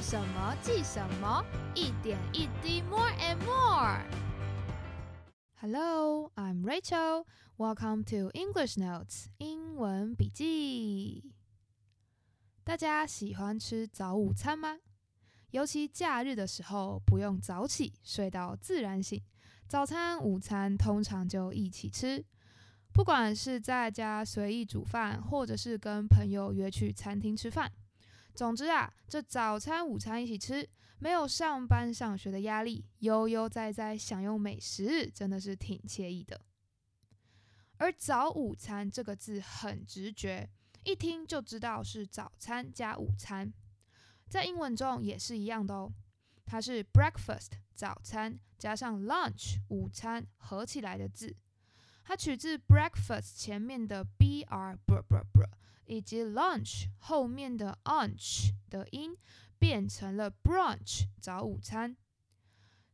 什么记什么，一点一滴，more and more。Hello, I'm Rachel. Welcome to English Notes 英文笔记。大家喜欢吃早午餐吗？尤其假日的时候，不用早起，睡到自然醒，早餐、午餐通常就一起吃。不管是在家随意煮饭，或者是跟朋友约去餐厅吃饭，总之啊，这早餐、午餐一起吃，没有上班上学的压力，悠悠哉哉享用美食，真的是挺惬意的。而早午餐这个字很直觉，一听就知道是早餐加午餐。在英文中也是一样的哦，它是 breakfast 早餐加上 lunch 午餐合起来的字。它取自 breakfast 前面的 b r b r b r 以及 lunch 后面的 unch 的音，变成了 brunch 早午餐。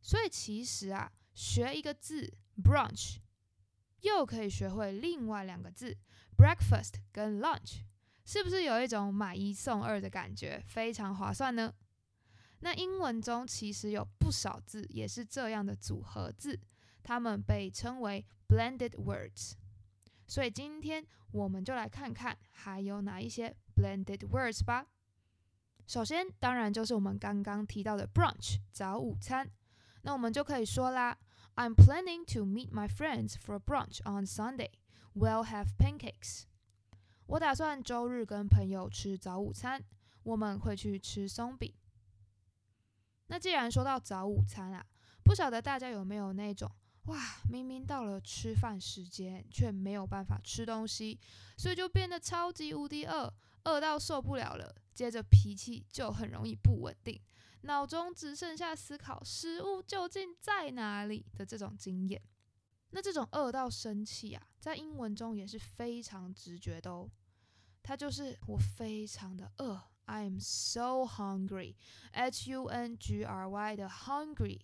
所以其实啊，学一个字 brunch，又可以学会另外两个字 breakfast 跟 lunch。是不是有一种买一送二的感觉，非常划算呢？那英文中其实有不少字也是这样的组合字，它们被称为 blended words。所以今天我们就来看看还有哪一些 blended words 吧。首先，当然就是我们刚刚提到的 brunch 早午餐。那我们就可以说啦：I'm planning to meet my friends for brunch on Sunday. We'll have pancakes. 我打算周日跟朋友吃早午餐，我们会去吃松饼。那既然说到早午餐啊，不晓得大家有没有那种哇，明明到了吃饭时间，却没有办法吃东西，所以就变得超级无敌饿，饿到受不了了，接着脾气就很容易不稳定，脑中只剩下思考食物究竟在哪里的这种经验。那这种饿到生气啊，在英文中也是非常直觉的哦。它就是我非常的饿，I am so hungry，H U N G R Y 的 hungry，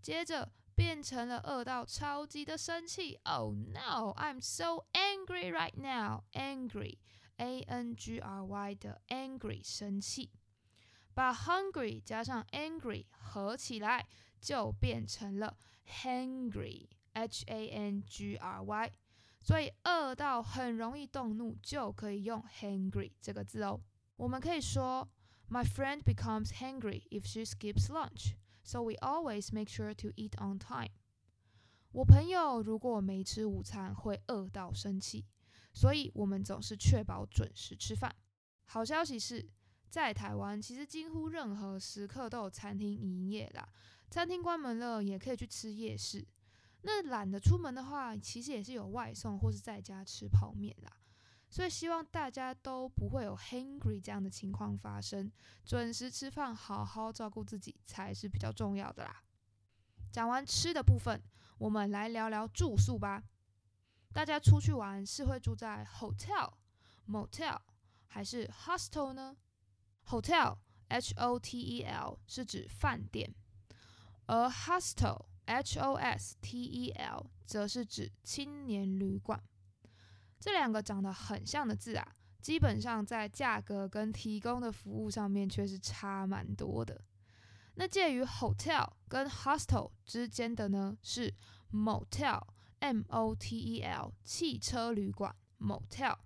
接着变成了饿到超级的生气，Oh no，I'm so angry right now，angry，A N G R Y 的 angry 生气，把 hungry 加上 angry 合起来就变成了 hangry。H A N G R Y，所以饿到很容易动怒，就可以用 hungry 这个字哦。我们可以说，My friend becomes hungry if she skips lunch, so we always make sure to eat on time。我朋友如果没吃午餐，会饿到生气，所以我们总是确保准时吃饭。好消息是在台湾，其实几乎任何时刻都有餐厅营业啦。餐厅关门了，也可以去吃夜市。那懒得出门的话，其实也是有外送或是在家吃泡面啦。所以希望大家都不会有 hungry 这样的情况发生，准时吃饭，好好照顾自己才是比较重要的啦。讲完吃的部分，我们来聊聊住宿吧。大家出去玩是会住在 hotel、motel 还是 hostel 呢？hotel H O T E L 是指饭店，而 hostel H O S T E L 则是指青年旅馆，这两个长得很像的字啊，基本上在价格跟提供的服务上面却是差蛮多的。那介于 hotel 跟 hostel 之间的呢，是 motel，M O T E L 汽车旅馆 motel。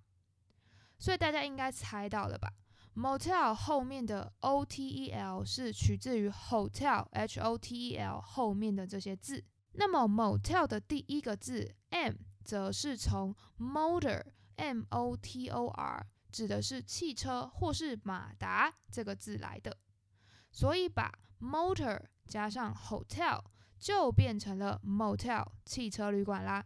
所以大家应该猜到了吧？Motel 后面的 O T E L 是取自于 hotel H O T E L 后面的这些字。那么 motel 的第一个字 M 则是从 motor M O T O R 指的是汽车或是马达这个字来的。所以把 motor 加上 hotel 就变成了 motel 汽车旅馆啦。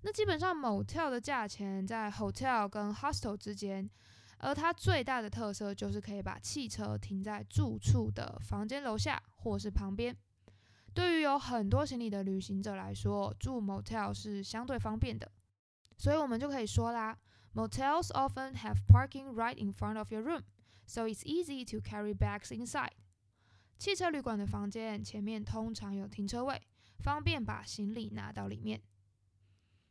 那基本上 motel 的价钱在 hotel 跟 hostel 之间。而它最大的特色就是可以把汽车停在住处的房间楼下或是旁边。对于有很多行李的旅行者来说，住 motel 是相对方便的。所以我们就可以说啦，motels often have parking right in front of your room, so it's easy to carry bags inside。汽车旅馆的房间前面通常有停车位，方便把行李拿到里面。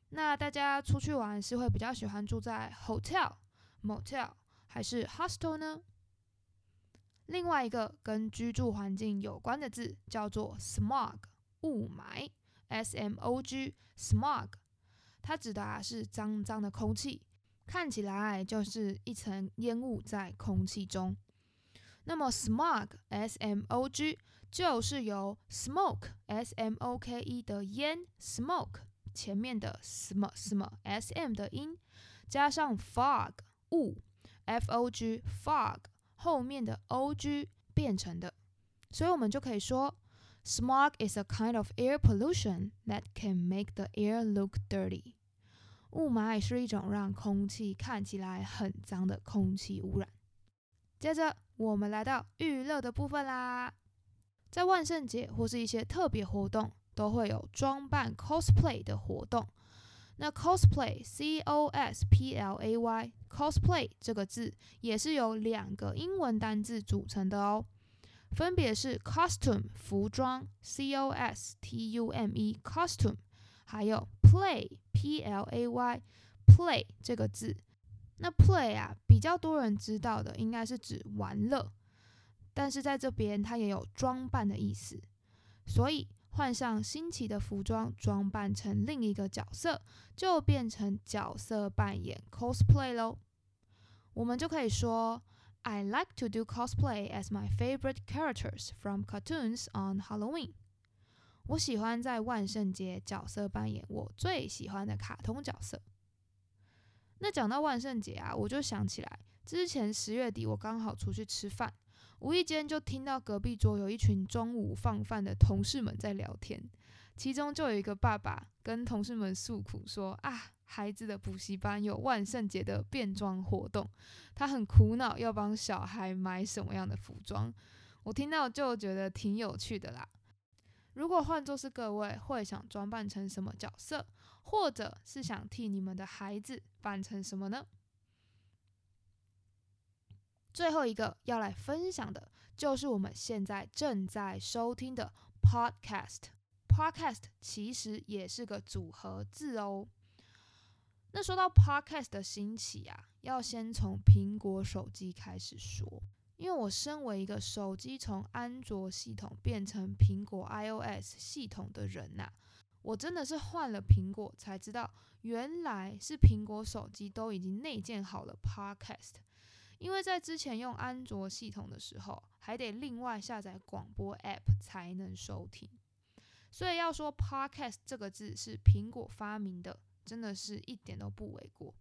那大家出去玩是会比较喜欢住在 hotel？motel 还是 hostel 呢？另外一个跟居住环境有关的字叫做 smog，雾霾，s m o g，smog，它指的啊是脏脏的空气，看起来就是一层烟雾在空气中。那么 smog，s m o g，就是由 smoke，s m o k e 的烟，smoke 前面的 sm sm，s m 的音，加上 fog 雾，f o g fog。后面的 o g 变成的，所以我们就可以说，smog is a kind of air pollution that can make the air look dirty。雾霾是一种让空气看起来很脏的空气污染。接着，我们来到娱乐的部分啦，在万圣节或是一些特别活动，都会有装扮 cosplay 的活动。那 cosplay，c o s p l a y，cosplay 这个字也是由两个英文单字组成的哦，分别是 costume 服装，c o s t u m e，costume，还有 play，p l a y，play 这个字。那 play 啊，比较多人知道的应该是指玩乐，但是在这边它也有装扮的意思，所以。换上新奇的服装，装扮成另一个角色，就变成角色扮演 cosplay 喽。我们就可以说，I like to do cosplay as my favorite characters from cartoons on Halloween。我喜欢在万圣节角色扮演我最喜欢的卡通角色。那讲到万圣节啊，我就想起来，之前十月底我刚好出去吃饭。无意间就听到隔壁桌有一群中午放饭的同事们在聊天，其中就有一个爸爸跟同事们诉苦说：“啊，孩子的补习班有万圣节的变装活动，他很苦恼要帮小孩买什么样的服装。”我听到就觉得挺有趣的啦。如果换作是各位，会想装扮成什么角色，或者是想替你们的孩子扮成什么呢？最后一个要来分享的，就是我们现在正在收听的 podcast。podcast 其实也是个组合字哦。那说到 podcast 的兴起啊，要先从苹果手机开始说。因为我身为一个手机从安卓系统变成苹果 iOS 系统的人呐，我真的是换了苹果才知道，原来是苹果手机都已经内建好了 podcast。因为在之前用安卓系统的时候，还得另外下载广播 App 才能收听，所以要说 Podcast 这个字是苹果发明的，真的是一点都不为过。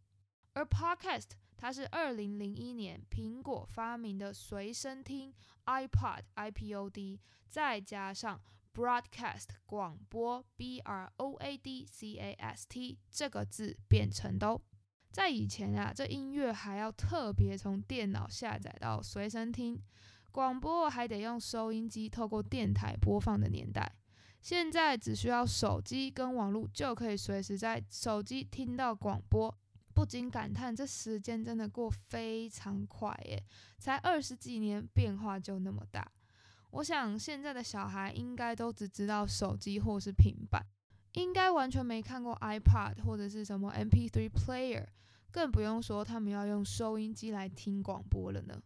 而 Podcast 它是二零零一年苹果发明的随身听 iPod iPod，再加上 Broadcast 广播 B R O A D C A S T 这个字变成的。在以前啊，这音乐还要特别从电脑下载到随身听，广播还得用收音机透过电台播放的年代，现在只需要手机跟网络就可以随时在手机听到广播，不禁感叹这时间真的过非常快耶！才二十几年，变化就那么大。我想现在的小孩应该都只知道手机或是平板，应该完全没看过 iPad 或者是什么 MP3 player。更不用说他们要用收音机来听广播了呢。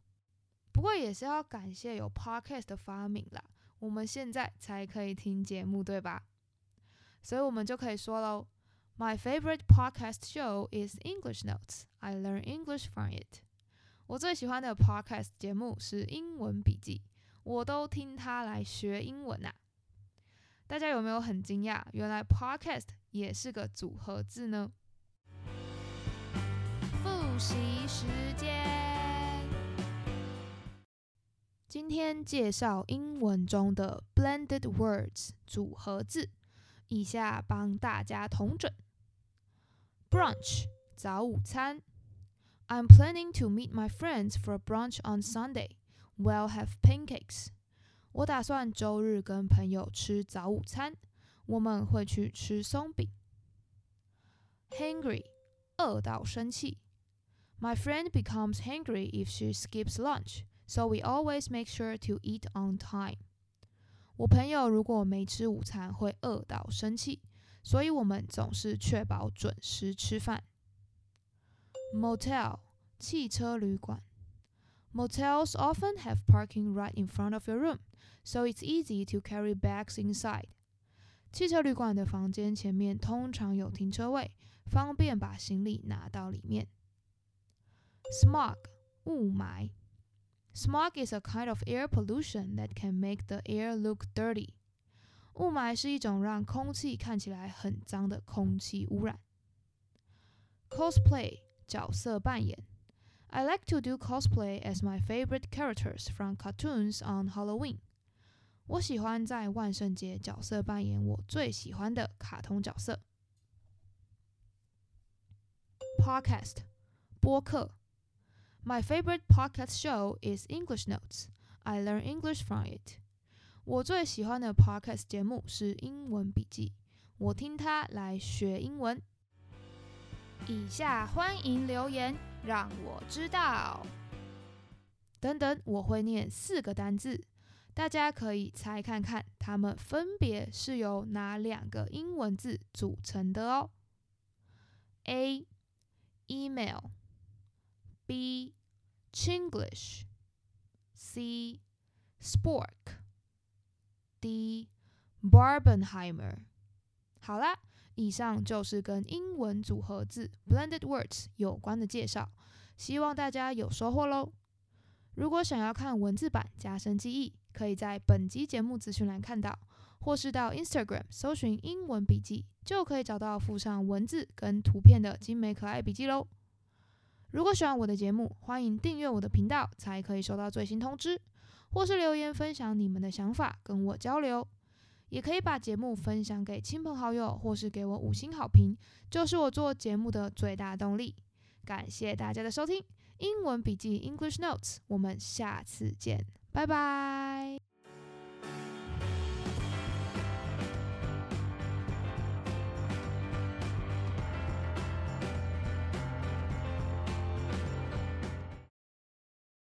不过也是要感谢有 podcast 的发明啦，我们现在才可以听节目，对吧？所以我们就可以说喽：My favorite podcast show is English Notes. I learn English from it. 我最喜欢的 podcast 节目是英文笔记，我都听它来学英文呐。大家有没有很惊讶？原来 podcast 也是个组合字呢？复习时间，今天介绍英文中的 blended words 组合字，以下帮大家统整。Brunch 早午餐，I'm planning to meet my friends for a brunch on Sunday. We'll have pancakes. 我打算周日跟朋友吃早午餐，我们会去吃松饼。Hungry 饿到生气。My friend becomes hungry if she skips lunch, so we always make sure to eat on time. 我朋友如果没吃午餐会饿到生气，所以我们总是确保准时吃饭。Motel 汽车旅馆 Motels often have parking right in front of your room, so it's easy to carry bags inside. 汽车旅馆的房间前面通常有停车位，方便把行李拿到里面。Smog 雾霾。Smog is a kind of air pollution that can make the air look dirty. 雾霾是一种让空气看起来很脏的空气污染。Cosplay 角色扮演。 I like to do cosplay as my favorite characters from cartoons on Halloween. 我喜欢在万圣节角色扮演我最喜欢的卡通角色。Podcast 播客。My favorite podcast show is English Notes. I learn English from it. 我最喜欢的 podcast 节目是英文笔记，我听它来学英文。以下欢迎留言， 让我知道。等等，我会念四个单字。大家可以猜看看，它们分别是由哪两个英文字组成的哦？A. email B. Chinglish C. Spork D. Barbenheimer。好啦，以上就是跟英文组合字 （blended words） 有关的介绍，希望大家有收获喽。如果想要看文字版加深记忆，可以在本集节目资讯栏看到，或是到 Instagram 搜寻英文笔记，就可以找到附上文字跟图片的精美可爱笔记喽。如果喜欢我的节目，欢迎订阅我的频道，才可以收到最新通知，或是留言分享你们的想法跟我交流，也可以把节目分享给亲朋好友，或是给我五星好评，就是我做节目的最大动力。感谢大家的收听，英文笔记 English Notes，我们下次见。拜拜。